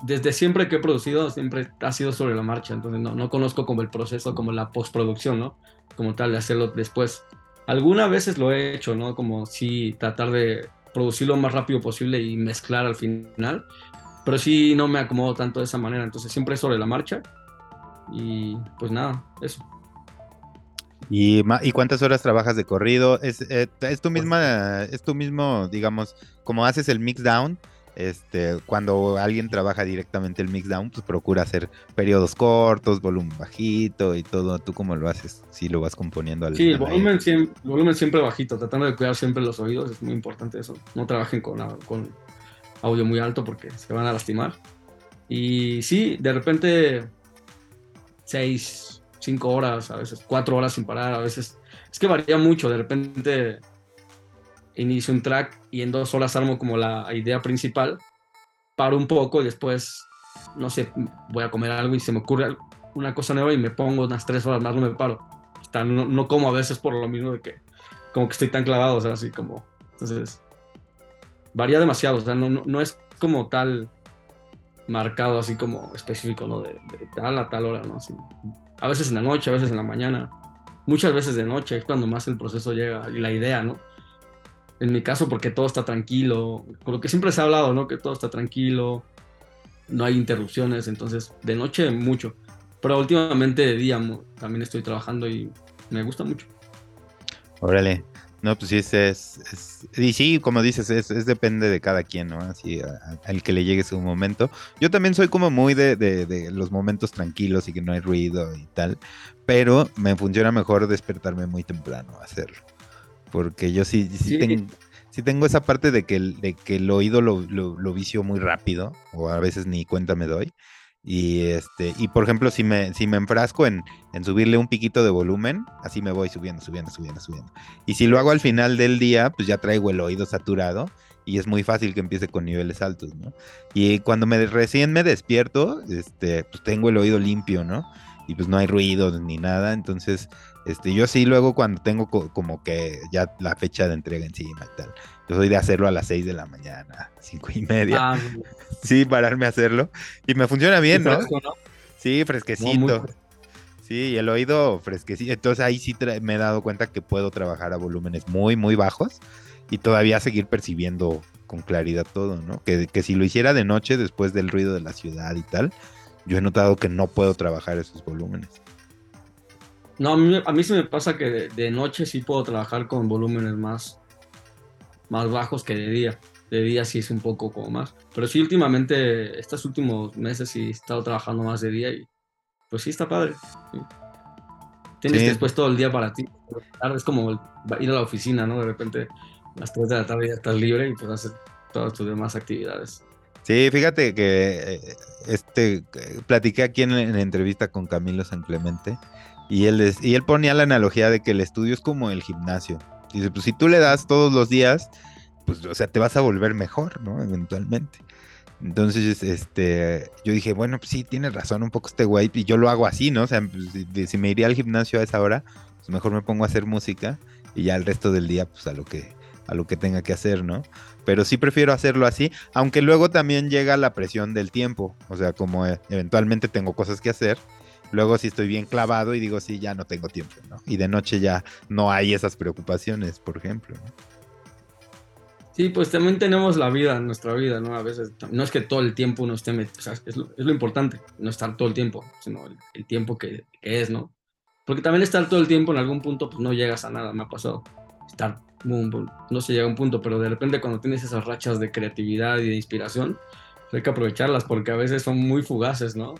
desde siempre que he producido, siempre ha sido sobre la marcha. Entonces, no, no conozco como el proceso, como la postproducción, ¿no? Como tal, de hacerlo después. Algunas veces lo he hecho, ¿no? Como si tratar de producirlo lo más rápido posible y mezclar al final. Pero sí no me acomodo tanto de esa manera. Entonces, siempre es sobre la marcha y pues nada, eso. ¿Y, ¿Y cuántas horas trabajas de corrido? ¿Es, eh, es tu misma, es tu mismo, digamos, como haces el mix down? Este, cuando alguien trabaja directamente el mix down, pues procura hacer periodos cortos, volumen bajito y todo. ¿Tú cómo lo haces? Si lo vas componiendo al Sí, el volumen, siempre, volumen siempre bajito, tratando de cuidar siempre los oídos, es muy importante eso. No trabajen con, con audio muy alto porque se van a lastimar. Y sí, de repente seis, cinco horas, a veces cuatro horas sin parar, a veces es que varía mucho, de repente inicio un track y en dos horas armo como la idea principal paro un poco y después, no sé, voy a comer algo y se me ocurre una cosa nueva y me pongo unas tres horas más, no me paro. no, no, como a veces por lo mismo de que como que estoy tan clavado, o sea, así como... Entonces, varía demasiado, o sea, no, no, es como tal marcado así como específico, ¿no? De, tal a tal hora, ¿no? a veces en la noche, a veces en la mañana, muchas veces de noche es cuando más el proceso llega y la idea, ¿no? En mi caso, porque todo está tranquilo, con lo que siempre se ha hablado, ¿no? Que todo está tranquilo, no hay interrupciones, entonces de noche mucho, pero últimamente de día también estoy trabajando y me gusta mucho. Órale, no, pues sí, es, es, y sí, como dices, es, depende de cada quien, ¿no? Así, al que le llegue su momento. Yo también soy como muy de, de, los momentos tranquilos y que no hay ruido y tal, pero me funciona mejor despertarme muy temprano a hacerlo. Porque yo sí, sí, Tengo, tengo esa parte de que de que el oído lo, lo, lo vicio muy rápido, o a veces ni cuenta me doy. Y este, y por ejemplo, si me, si me enfrasco en, en, subirle un piquito de volumen, así me voy subiendo, subiendo, subiendo, subiendo. Y si lo hago al final del día, pues ya traigo el oído saturado y es muy fácil que empiece con niveles altos, ¿no? Y cuando me recién me despierto, este, pues tengo el oído limpio, ¿no? Y pues no hay ruido ni nada, entonces, este, yo sí luego cuando tengo como que ya la fecha de entrega encima y tal, yo soy de hacerlo a las 6 de la mañana, cinco y media. Ah, sí, pararme a hacerlo. Y me funciona bien, ¿no? Sí, fresquecito. Sí, y el oído fresquecito. Entonces ahí sí me he dado cuenta que puedo trabajar a volúmenes muy, muy bajos y todavía seguir percibiendo con claridad todo, ¿no? Que, que si lo hiciera de noche después del ruido de la ciudad y tal, yo he notado que no puedo trabajar esos volúmenes. No, a mí, a mí se me pasa que de noche sí puedo trabajar con volúmenes más, más bajos que de día. De día sí es un poco como más. Pero sí, últimamente, estos últimos meses sí he estado trabajando más de día y pues sí está padre. Tienes después todo el día para ti. Es como ir a la oficina, ¿no? De repente a las 3 de la tarde ya estás libre y puedes hacer todas tus demás actividades. Sí, fíjate que eh, este platiqué aquí en, la entrevista con Camilo San Clemente y él, y él ponía la analogía de que el estudio es como el gimnasio. Dice, pues si tú le das todos los días, pues, o sea, te vas a volver mejor, ¿no? Eventualmente. Entonces, este, yo dije, bueno, pues sí, tiene razón un poco este güey, y yo lo hago así, ¿no? O sea, pues, si, me iría al gimnasio a esa hora, pues mejor me pongo a hacer música y ya el resto del día, pues a lo que, a lo que tenga que hacer, ¿no? Pero sí prefiero hacerlo así, aunque luego también llega la presión del tiempo, o sea, como eh, eventualmente tengo cosas que hacer, Luego si estoy bien clavado y digo, sí, ya no tengo tiempo, ¿no? Y de noche ya no hay esas preocupaciones, por ejemplo, ¿no? Sí, pues también tenemos la vida, nuestra vida, ¿no? A veces, no es que todo el tiempo uno esté, o sea, es lo, es lo importante, no estar todo el tiempo, sino el, tiempo que, que, es, ¿no? Porque también estar todo el tiempo en algún punto, pues no llegas a nada, me ha pasado. Estar, no se llega a un punto, pero de repente cuando tienes esas rachas de creatividad y de inspiración, hay que aprovecharlas porque a veces son muy fugaces, ¿no?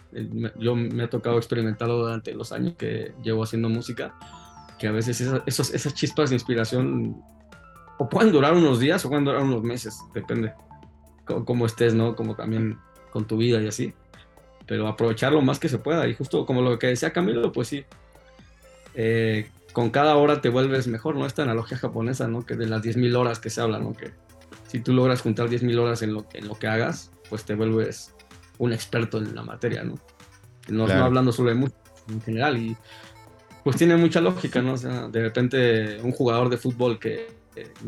Yo me ha tocado experimentarlo durante los años que llevo haciendo música, que a veces esas, esas chispas de inspiración o pueden durar unos días o pueden durar unos meses, depende cómo, estés, ¿no? Como también con tu vida y así. Pero aprovechar lo más que se pueda. Y justo como lo que decía Camilo, pues sí. Eh, con cada hora te vuelves mejor, ¿no? Esta analogía japonesa, ¿no? Que de las 10.000 horas que se habla, ¿no? Que si tú logras juntar 10.000 horas en lo, en lo que hagas, pues te vuelves un experto en la materia, ¿no? No, hablando solo de música en general y pues tiene mucha lógica, ¿no? O sea, de repente un jugador de fútbol que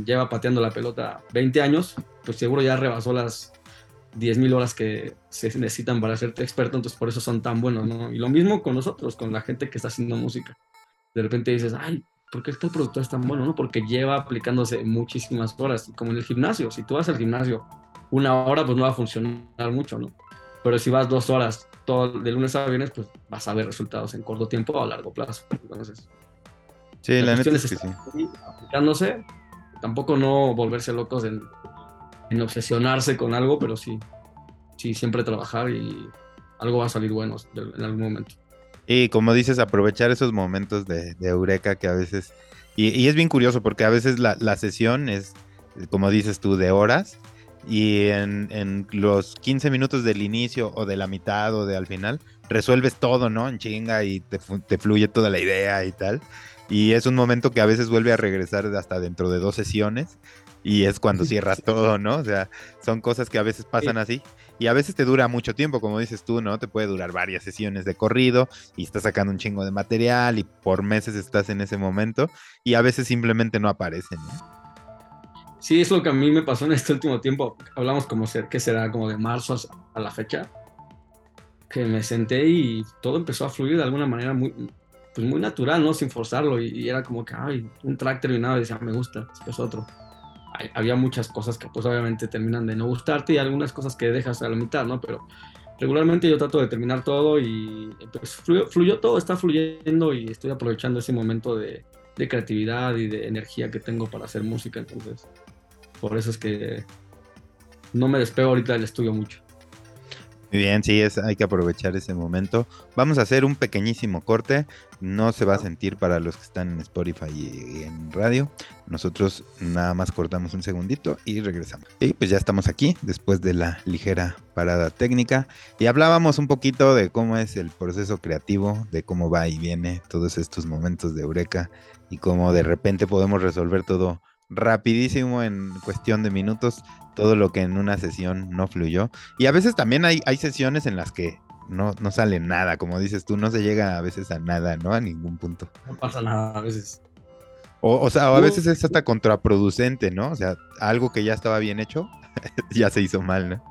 lleva pateando la pelota 20 años, pues seguro ya rebasó las 10.000 horas que se necesitan para ser experto, entonces por eso son tan buenos, ¿no? Y lo mismo con nosotros, con la gente que está haciendo música. De repente dices, ay, ¿por qué este productor es tan bueno, no? Porque lleva aplicándose muchísimas horas, como en el gimnasio. Si tú vas al gimnasio una hora pues no va a funcionar mucho, ¿no? Pero si vas dos horas todo, de lunes a viernes, pues vas a ver resultados en corto tiempo o a largo plazo. Entonces, sí, la, neta es que sí. aplicándose, tampoco no volverse locos en, en, obsesionarse con algo, pero sí, sí, siempre trabajar y algo va a salir bueno en algún momento. Y como dices, aprovechar esos momentos de, eureka que a veces... Y, es bien curioso porque a veces la, sesión es, como dices tú, de horas y en, los 15 minutos del inicio o de la mitad o de al final, resuelves todo, ¿no? En chinga y te, fluye toda la idea y tal. Y es un momento que a veces vuelve a regresar hasta dentro de dos sesiones y es cuando cierras todo, ¿no? O sea, son cosas que a veces pasan así y a veces te dura mucho tiempo, como dices tú, ¿no? Te puede durar varias sesiones de corrido y estás sacando un chingo de material y por meses estás en ese momento y a veces simplemente no aparecen, ¿no? Sí, es lo que a mí me pasó en este último tiempo. Hablamos como ser, que será como de marzo a la fecha, que me senté y todo empezó a fluir de alguna manera muy, pues muy natural, ¿no? Sin forzarlo. Y, era como que, ay, un track terminado y decía, me gusta, después otro. había muchas cosas que pues obviamente terminan de no gustarte y algunas cosas que dejas a la mitad, ¿no? Pero regularmente yo trato de terminar todo y pues fluyó, fluyó todo, está fluyendo y estoy aprovechando ese momento de, de creatividad y de energía que tengo para hacer música. Entonces, por eso es que no me despego ahorita del estudio mucho. Muy bien, sí, es, hay que aprovechar ese momento. Vamos a hacer un pequeñísimo corte. No se va a sentir para los que están en Spotify y en radio. Nosotros nada más cortamos un segundito y regresamos. Y pues ya estamos aquí después de la ligera parada técnica. Y hablábamos un poquito de cómo es el proceso creativo, de cómo va y viene todos estos momentos de eureka y cómo de repente podemos resolver todo rapidísimo en cuestión de minutos todo lo que en una sesión no fluyó. Y a veces también hay, hay sesiones en las que no, no sale nada, como dices tú, no se llega a veces a nada, ¿no? A ningún punto. No pasa nada a veces. O, o sea, a veces es hasta contraproducente, ¿no? O sea, algo que ya estaba bien hecho, ya se hizo mal, ¿no?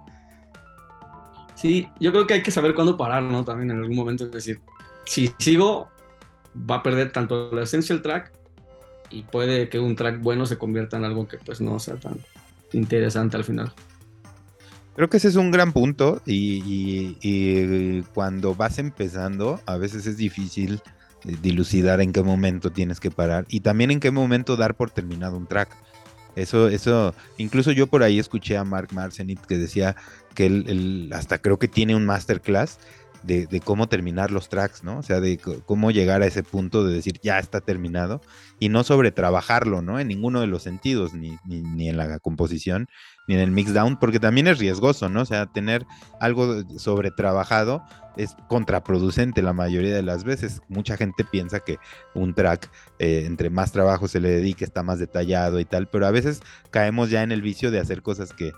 Sí, yo creo que hay que saber cuándo parar, ¿no? También en algún momento, es decir, si sigo, va a perder tanto la esencia del track y puede que un track bueno se convierta en algo que pues no sea tan interesante al final. Creo que ese es un gran punto y, cuando vas empezando a veces es difícil dilucidar en qué momento tienes que parar y también en qué momento dar por terminado un track. Eso, eso, incluso yo por ahí escuché a Mark Marcenit que decía que él hasta creo que tiene un masterclass de, cómo terminar los tracks, ¿no? O sea, de cómo llegar a ese punto de decir ya está terminado y no sobre trabajarlo, ¿no? En ninguno de los sentidos, ni, ni, en la composición, ni en el mixdown, porque también es riesgoso, ¿no? O sea, tener algo sobre trabajado es contraproducente la mayoría de las veces. Mucha gente piensa que un track, eh, entre más trabajo se le dedique, está más detallado y tal, pero a veces caemos ya en el vicio de hacer cosas que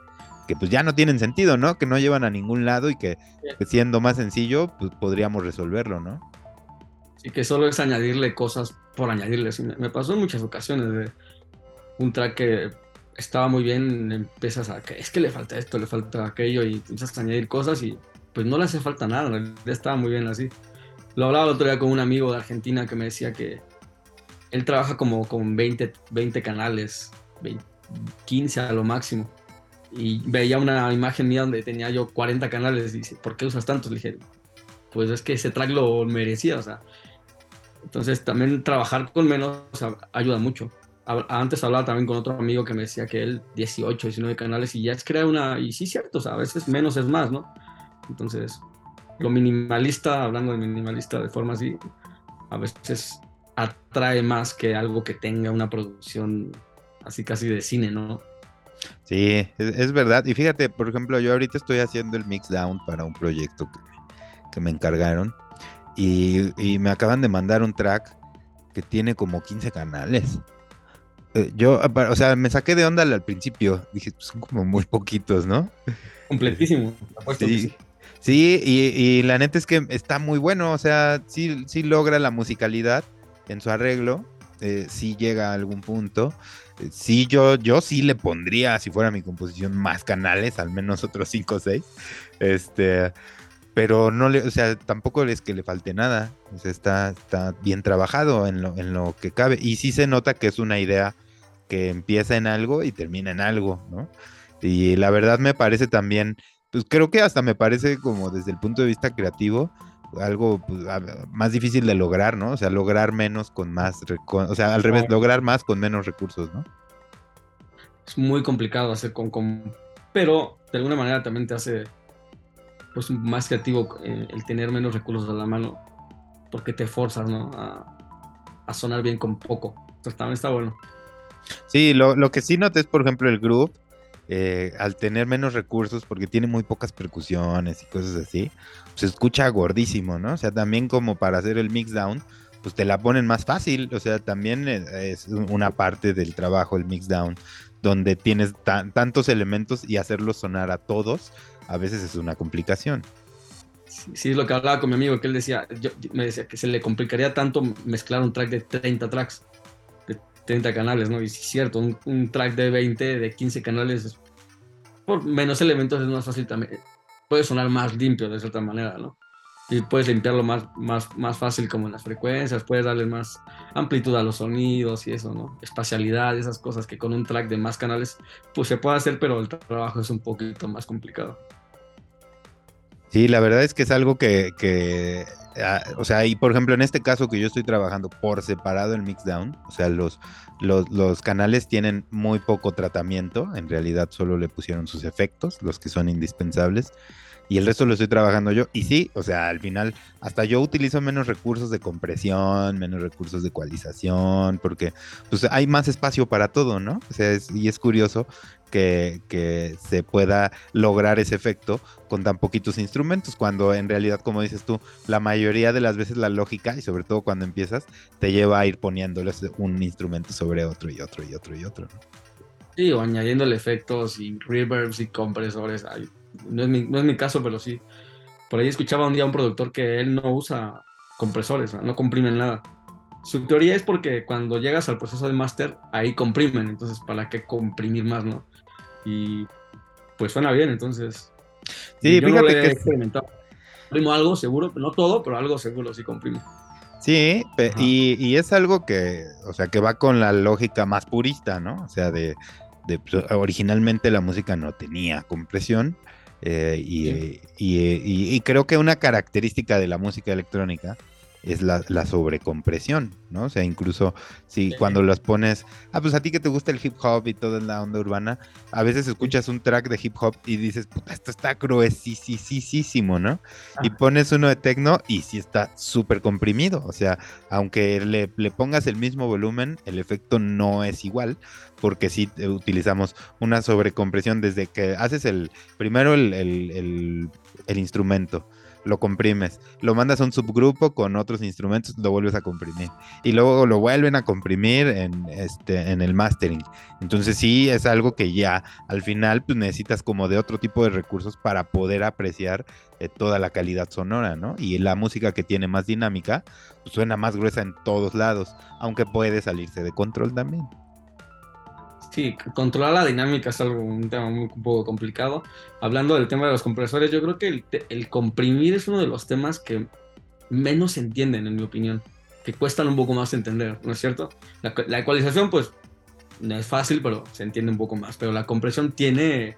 que pues ya no tienen sentido, ¿no? Que no llevan a ningún lado y que, siendo más sencillo, pues podríamos resolverlo, ¿no? Sí, que solo es añadirle cosas por añadirle. me, pasó en muchas ocasiones de un track que estaba muy bien, empiezas a que es que le falta esto, le falta aquello y empiezas a añadir cosas y pues no le hace falta nada, ya estaba muy bien así. Lo hablaba el otro día con un amigo de Argentina que me decía que él trabaja como con 20, 20 canales, 15 a lo máximo y veía una imagen mía donde tenía yo 40 canales y dice, ¿por qué usas tantos? Le dije, pues es que ese track lo merecía, o sea. Entonces también trabajar con menos ayuda mucho. Antes hablaba también con otro amigo que me decía que él 18, 19 canales y ya es crear una, y sí cierto, o sea, a veces menos es más, ¿no? Entonces, lo minimalista, hablando de minimalista de forma así, a veces atrae más que algo que tenga una producción así casi de cine, ¿no? Sí, es, verdad. Y fíjate, por ejemplo, yo ahorita estoy haciendo el mix down para un proyecto que, me encargaron y, me acaban de mandar un track que tiene como 15 canales. Eh, yo, o sea, me saqué de onda al principio. Dije, pues, son como muy poquitos, ¿no? Completísimo. Sí, sí y, la neta es que está muy bueno. O sea, sí, sí logra la musicalidad en su arreglo. Eh, sí llega a algún punto sí, yo, yo sí le pondría, si fuera mi composición, más canales, al menos otros 5 o 6. Este, pero no le, o sea, tampoco es que le falte nada. Está, está bien trabajado en lo, en lo que cabe. Y sí se nota que es una idea que empieza en algo y termina en algo, ¿no? Y la verdad me parece también, pues creo que hasta me parece como desde el punto de vista creativo, algo pues, más difícil de lograr, ¿no? O sea, lograr menos con más, o sea, al revés, lograr más con menos recursos, ¿no? Es muy complicado hacer con, con, pero de alguna manera también te hace pues más creativo eh, el tener menos recursos a la mano, porque te forzas, ¿no? A, a sonar bien con poco. Entonces también está bueno. Sí, lo, lo que sí noté es, por ejemplo, el groove eh, al tener menos recursos, porque tiene muy pocas percusiones y cosas así, se escucha gordísimo, ¿no? O sea, también como para hacer el mix down, pues te la ponen más fácil, o sea, también eh, es una parte del trabajo el mix down, donde tienes tantos elementos y hacerlos sonar a todos, a veces es una complicación. Sí, es lo que hablaba con mi amigo, que él decía, yo, me decía que se le complicaría tanto mezclar un track de 30 tracks, 30 canales, ¿no? Y es cierto, un, track de 20, de 15 canales, por menos elementos es más fácil también, puede sonar más limpio de cierta manera, ¿no? Y puedes limpiarlo más, más, más fácil como en las frecuencias, puedes darle más amplitud a los sonidos y eso, ¿no? Espacialidad, esas cosas que con un track de más canales, pues se puede hacer, pero el trabajo es un poquito más complicado. Sí, la verdad es que es algo que, ah, o sea, y por ejemplo en este caso que yo estoy trabajando por separado el mixdown, o sea, los, los, los, canales tienen muy poco tratamiento, en realidad solo le pusieron sus efectos, los que son indispensables y el resto lo estoy trabajando yo. Y sí, o sea, al final, hasta yo utilizo menos recursos de compresión, menos recursos de ecualización, porque pues hay más espacio para todo, ¿no? O sea, y es curioso que, que, se pueda lograr ese efecto con tan poquitos instrumentos, cuando en realidad, como dices tú, la mayoría de las veces la lógica, y sobre todo cuando empiezas, te lleva a ir poniéndoles un instrumento sobre otro y otro y otro y otro. ¿no? Sí, o añadiéndole efectos y reverbs y compresores. Ay, no es, mi, caso, pero sí. Por ahí escuchaba un día a un productor que él no usa compresores, no comprimen nada. Su teoría es porque cuando llegas al proceso de master, ahí comprimen, entonces ¿para qué comprimir más, no? Y pues suena bien, entonces. Sí, fíjate que. experimentado. Comprimo algo seguro, no todo, pero algo seguro sí comprime. Sí, y, y, es algo que, o sea, que va con la lógica más purista, ¿no? O sea, de, de pues, originalmente la música no tenía compresión, eh, y, creo que una característica de la música electrónica es la, sobrecompresión, ¿no? O sea, incluso si cuando los pones, ah, pues a ti que te gusta el hip hop y toda la onda urbana, a veces escuchas un track de hip hop y dices, puta, esto está gruesísimo, ¿no? Y pones uno de techno y sí está súper comprimido, o sea, aunque le, le pongas el mismo volumen, el efecto no es igual, porque si utilizamos una sobrecompresión desde que haces el primero el, instrumento, lo comprimes, lo mandas a un subgrupo con otros instrumentos, lo vuelves a comprimir y luego lo vuelven a comprimir en, este, en el mastering. Entonces sí es algo que ya al final pues, necesitas como de otro tipo de recursos para poder apreciar eh, toda la calidad sonora, ¿no? Y la música que tiene más dinámica pues, suena más gruesa en todos lados, aunque puede salirse de control también. Sí, controlar la dinámica es algo, un tema muy un poco complicado. Hablando del tema de los compresores, yo creo que el, comprimir es uno de los temas que menos se entienden, en mi opinión, que cuestan un poco más entender, ¿no es cierto? La, ecualización, pues, no es fácil, pero se entiende un poco más. Pero la compresión tiene,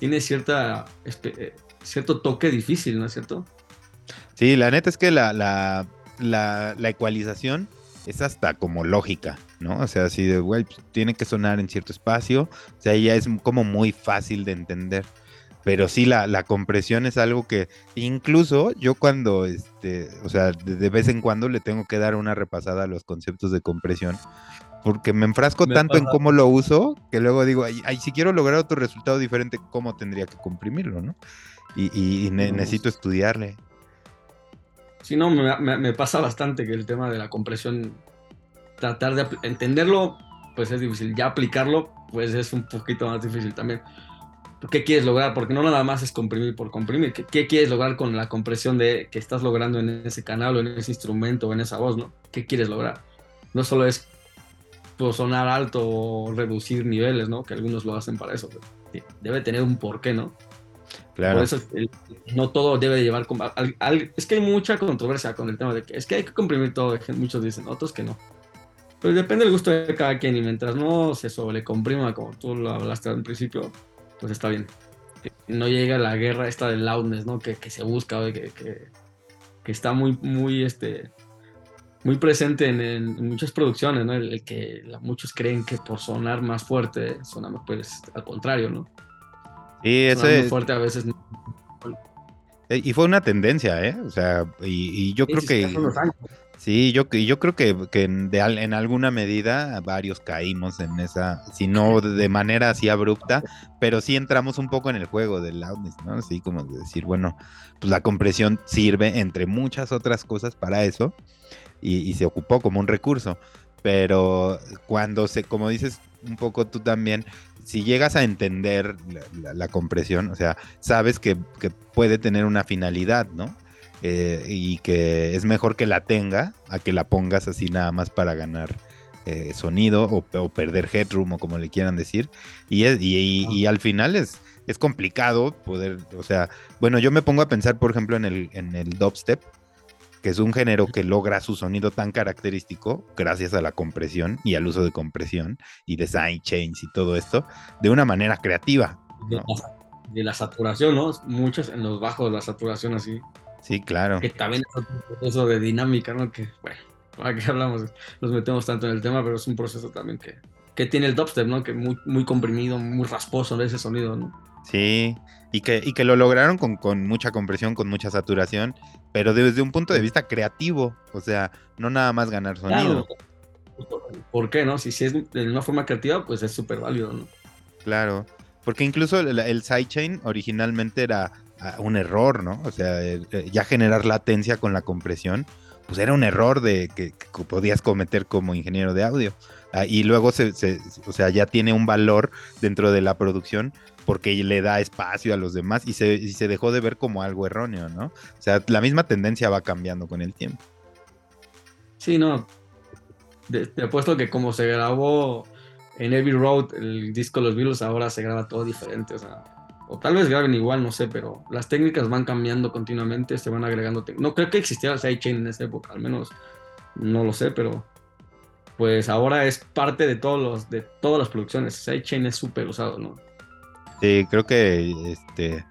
tiene cierta, eh, cierto toque difícil, ¿no es cierto? Sí, la neta es que la, la, la, la ecualización es hasta como lógica, ¿no? O sea, así de, güey, pues, tiene que sonar en cierto espacio, o sea, ya es como muy fácil de entender. Pero sí, la, la compresión es algo que incluso yo cuando, este, o sea, de, vez en cuando le tengo que dar una repasada a los conceptos de compresión, porque me enfrasco tanto en cómo lo uso, que luego digo, ay, si quiero lograr otro resultado diferente, ¿cómo tendría que comprimirlo, no? Y, necesito estudiarle. Sí, no, me, pasa bastante que el tema de la compresión, tratar de entenderlo, pues es difícil. Ya aplicarlo, pues es un poquito más difícil también. ¿Qué quieres lograr? Porque no nada más es comprimir por comprimir. ¿Qué, quieres lograr con la compresión de que estás logrando en ese canal o en ese instrumento o en esa voz, ¿no? ¿Qué quieres lograr? No solo es pues, sonar alto o reducir niveles, ¿no? Que algunos lo hacen para eso. debe tener un porqué, ¿no? Por eso no todo debe llevar. es que hay mucha controversia con el tema de que es que hay que comprimir todo. Muchos dicen, otros que no. Pero depende del gusto de cada quien. Y mientras no se sobrecomprima, como tú lo hablaste al principio, pues está bien. No llega la guerra esta del loudness, ¿no? Que, se busca, que, que, está muy, muy, este, muy presente en, muchas producciones, ¿no? El, que muchos creen que por sonar más fuerte, suena pues al contrario, ¿no? Y ese... fuerte a veces. Eh, y fue una tendencia, ¿eh? O sea, y, yo creo que... Sí, yo, yo creo que, que en alguna medida varios caímos en esa, si no de manera así abrupta, pero sí entramos un poco en el juego del loudness, ¿no? Así como decir, bueno, pues la compresión sirve entre muchas otras cosas para eso y, y se ocupó como un recurso, pero cuando se, como dices, un poco tú también, si llegas a entender la, compresión, o sea, sabes que, puede tener una finalidad, ¿no? Eh, y que es mejor que la tenga a que la pongas así nada más para ganar eh, sonido o, perder headroom o como le quieran decir. Y, y, al final es, es complicado poder, o sea, bueno, yo me pongo a pensar, por ejemplo, en el, en el dubstep que es un género que logra su sonido tan característico gracias a la compresión y al uso de compresión y de sidechains y todo esto de una manera creativa. De, la, saturación, ¿no? Muchos en los bajos la saturación así. Sí, claro. Que también es un proceso de dinámica, ¿no? Que, bueno, ¿para qué hablamos? Nos metemos tanto en el tema, pero es un proceso también que, que tiene el dubstep, ¿no? Que muy, muy comprimido, muy rasposo de ese sonido, ¿no? Sí, y que, y que lo lograron con, con, mucha compresión, con mucha saturación, pero desde un punto de vista creativo, o sea, no nada más ganar sonido. ¿Por qué no? Si, si es de una forma creativa, pues es súper válido, ¿no? Claro, porque incluso el, sidechain originalmente era ah, un error, ¿no? O sea, ya generar latencia con la compresión, pues era un error de que, podías cometer como ingeniero de audio. Ah, y luego se, o sea, ya tiene un valor dentro de la producción porque le da espacio a los demás y se, se dejó de ver como algo erróneo, ¿no? O sea, la misma tendencia va cambiando con el tiempo. Sí, no. Te apuesto que como se grabó en Every Road el disco Los Beatles, ahora se graba todo diferente, o sea, o tal vez graben igual, no sé, pero las técnicas van cambiando continuamente, se van agregando. No creo que existiera el sidechain en esa época, al menos no lo sé, pero pues ahora es parte de todos los de todas las producciones. Sidechain es súper usado, ¿no? Sí, creo que este,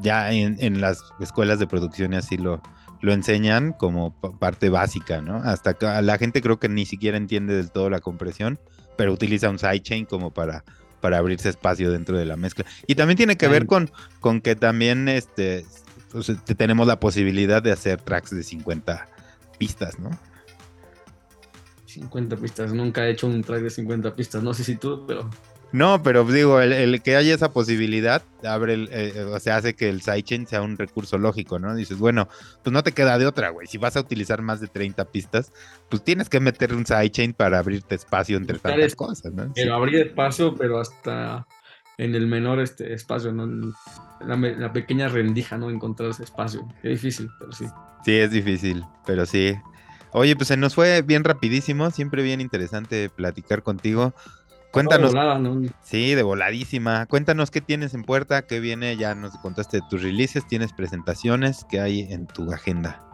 ya en, las escuelas de producción y así lo, lo enseñan como parte básica, ¿no? Hasta que la gente creo que ni siquiera entiende del todo la compresión, pero utiliza un sidechain como para, para abrirse espacio dentro de la mezcla. Y también tiene que ver con, con que también este, tenemos la posibilidad de hacer tracks de 50 pistas, ¿no? 50 pistas, nunca he hecho un track de 50 pistas, no sé si tú, pero no, pero digo, el, que haya esa posibilidad abre el, eh, o sea, hace que el sidechain sea un recurso lógico, ¿no? Dices, bueno, pues no te queda de otra, güey. Si vas a utilizar más de 30 pistas, pues tienes que meter un sidechain para abrirte espacio entre tantas cosas, ¿no? Pero abrir espacio, pero hasta en el menor este espacio, ¿no? La, la pequeña rendija, ¿no? Encontrar ese espacio. Es difícil, pero sí. Sí, es difícil, pero sí. Oye, pues se nos fue bien rapidísimo, siempre bien interesante platicar contigo. Cuéntanos. Sí, de voladísima. Cuéntanos qué tienes en puerta, qué viene. Ya nos contaste de tus releases, tienes presentaciones, qué hay en tu agenda.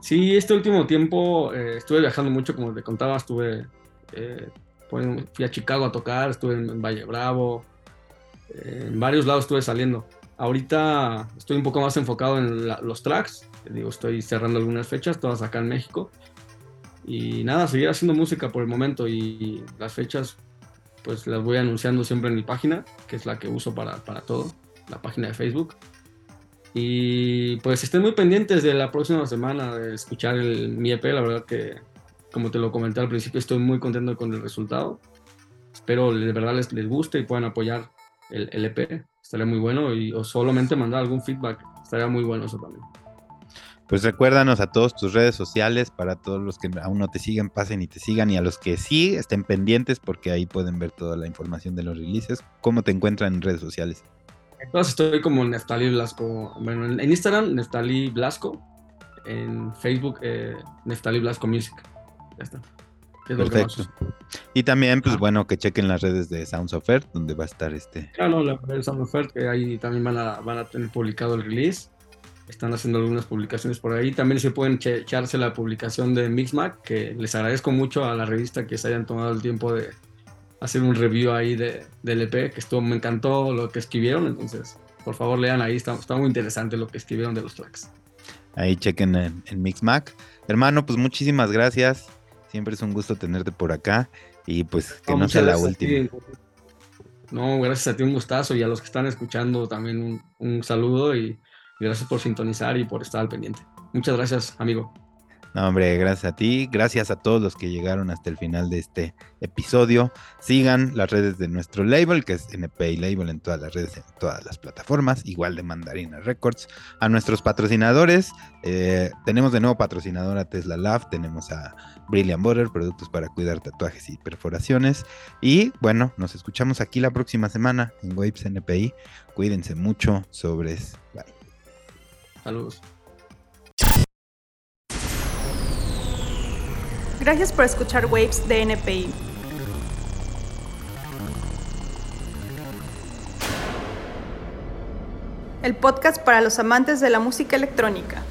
Sí, este último tiempo eh, estuve viajando mucho, como te contaba, estuve, eh, fui a Chicago a tocar, estuve en, Valle Bravo, eh, en varios lados estuve saliendo. Ahorita estoy un poco más enfocado en los tracks, digo, estoy cerrando algunas fechas, todas acá en México. Y nada, seguir haciendo música por el momento y las fechas pues las voy anunciando siempre en mi página, que es la que uso para, para todo, la página de Facebook. Y pues estén muy pendientes de la próxima semana de escuchar el, mi EP, la verdad que como te lo comenté al principio estoy muy contento con el resultado. Espero de verdad les, les guste y puedan apoyar el, el EP, estaría muy bueno y o solamente mandar algún feedback, estaría muy bueno eso también. Pues recuérdanos a todos tus redes sociales, para todos los que aún no te siguen, pasen y te sigan, y a los que sí, estén pendientes porque ahí pueden ver toda la información de los releases. ¿Cómo te encuentran en redes sociales? Entonces estoy como Neftali Blasco, bueno, en Instagram Neftali Blasco, en Facebook eh, Neftali Blasco Music. Ya está. Perfecto. Y también, pues bueno, que chequen las redes de Sounds of Earth, donde va a estar este. Claro, la red de Sounds of Earth, que ahí también van a, van a tener publicado el release están haciendo algunas publicaciones por ahí. También se pueden echarse la publicación de Mixmac, que les agradezco mucho a la revista que se hayan tomado el tiempo de hacer un review ahí de, del EP, que estuvo, me encantó lo que escribieron, entonces por favor lean ahí, está, está muy interesante lo que escribieron de los tracks. Ahí chequen en, en Mixmac. Hermano, pues muchísimas gracias. Siempre es un gusto tenerte por acá y pues que no, sea la última. No, gracias a ti, un gustazo y a los que están escuchando también un, un saludo y Gracias por sintonizar y por estar al pendiente. Muchas gracias, amigo. hombre, gracias a ti, gracias a todos los que llegaron hasta el final de este episodio. Sigan las redes de nuestro label, que es NPI Label en todas las redes, en todas las plataformas, igual de Mandarina Records. A nuestros patrocinadores, eh, tenemos de nuevo patrocinador a Tesla Lab, tenemos a Brilliant Butter, productos para cuidar tatuajes y perforaciones. Y bueno, nos escuchamos aquí la próxima semana en Waves NPI. Cuídense mucho, sobres, bye. Saludos. Gracias por escuchar Waves de NPI. El podcast para los amantes de la música electrónica.